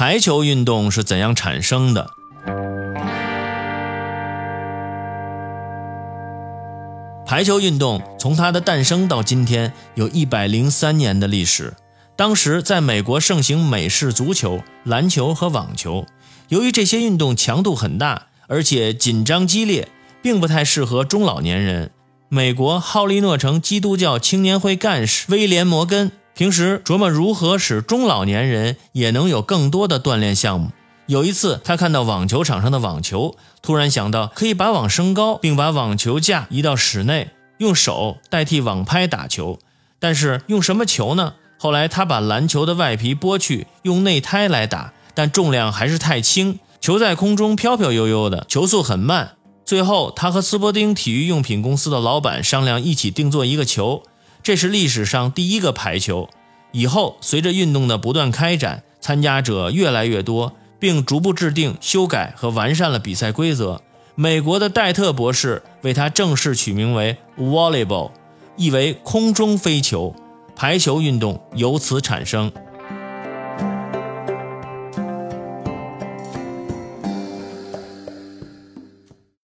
排球运动是怎样产生的？排球运动从它的诞生到今天有一百零三年的历史。当时在美国盛行美式足球、篮球和网球。由于这些运动强度很大，而且紧张激烈，并不太适合中老年人。美国浩利诺城基督教青年会干事威廉·摩根平时琢磨如何使中老年人也能有更多的锻炼项目。有一次，他看到网球场上的网球，突然想到可以把网升高，并把网球架移到室内，用手代替网拍打球。但是用什么球呢？后来他把篮球的外皮剥去，用内胎来打，但重量还是太轻，球在空中飘飘悠悠的，球速很慢。最后，他和斯伯丁体育用品公司的老板商量，一起定做一个球，这是历史上第一个排球。以后，随着运动的不断开展，参加者越来越多。并逐步制定、修改和完善了比赛规则。美国的戴特博士为它正式取名为 Volleyball，意为空中飞球。排球运动由此产生。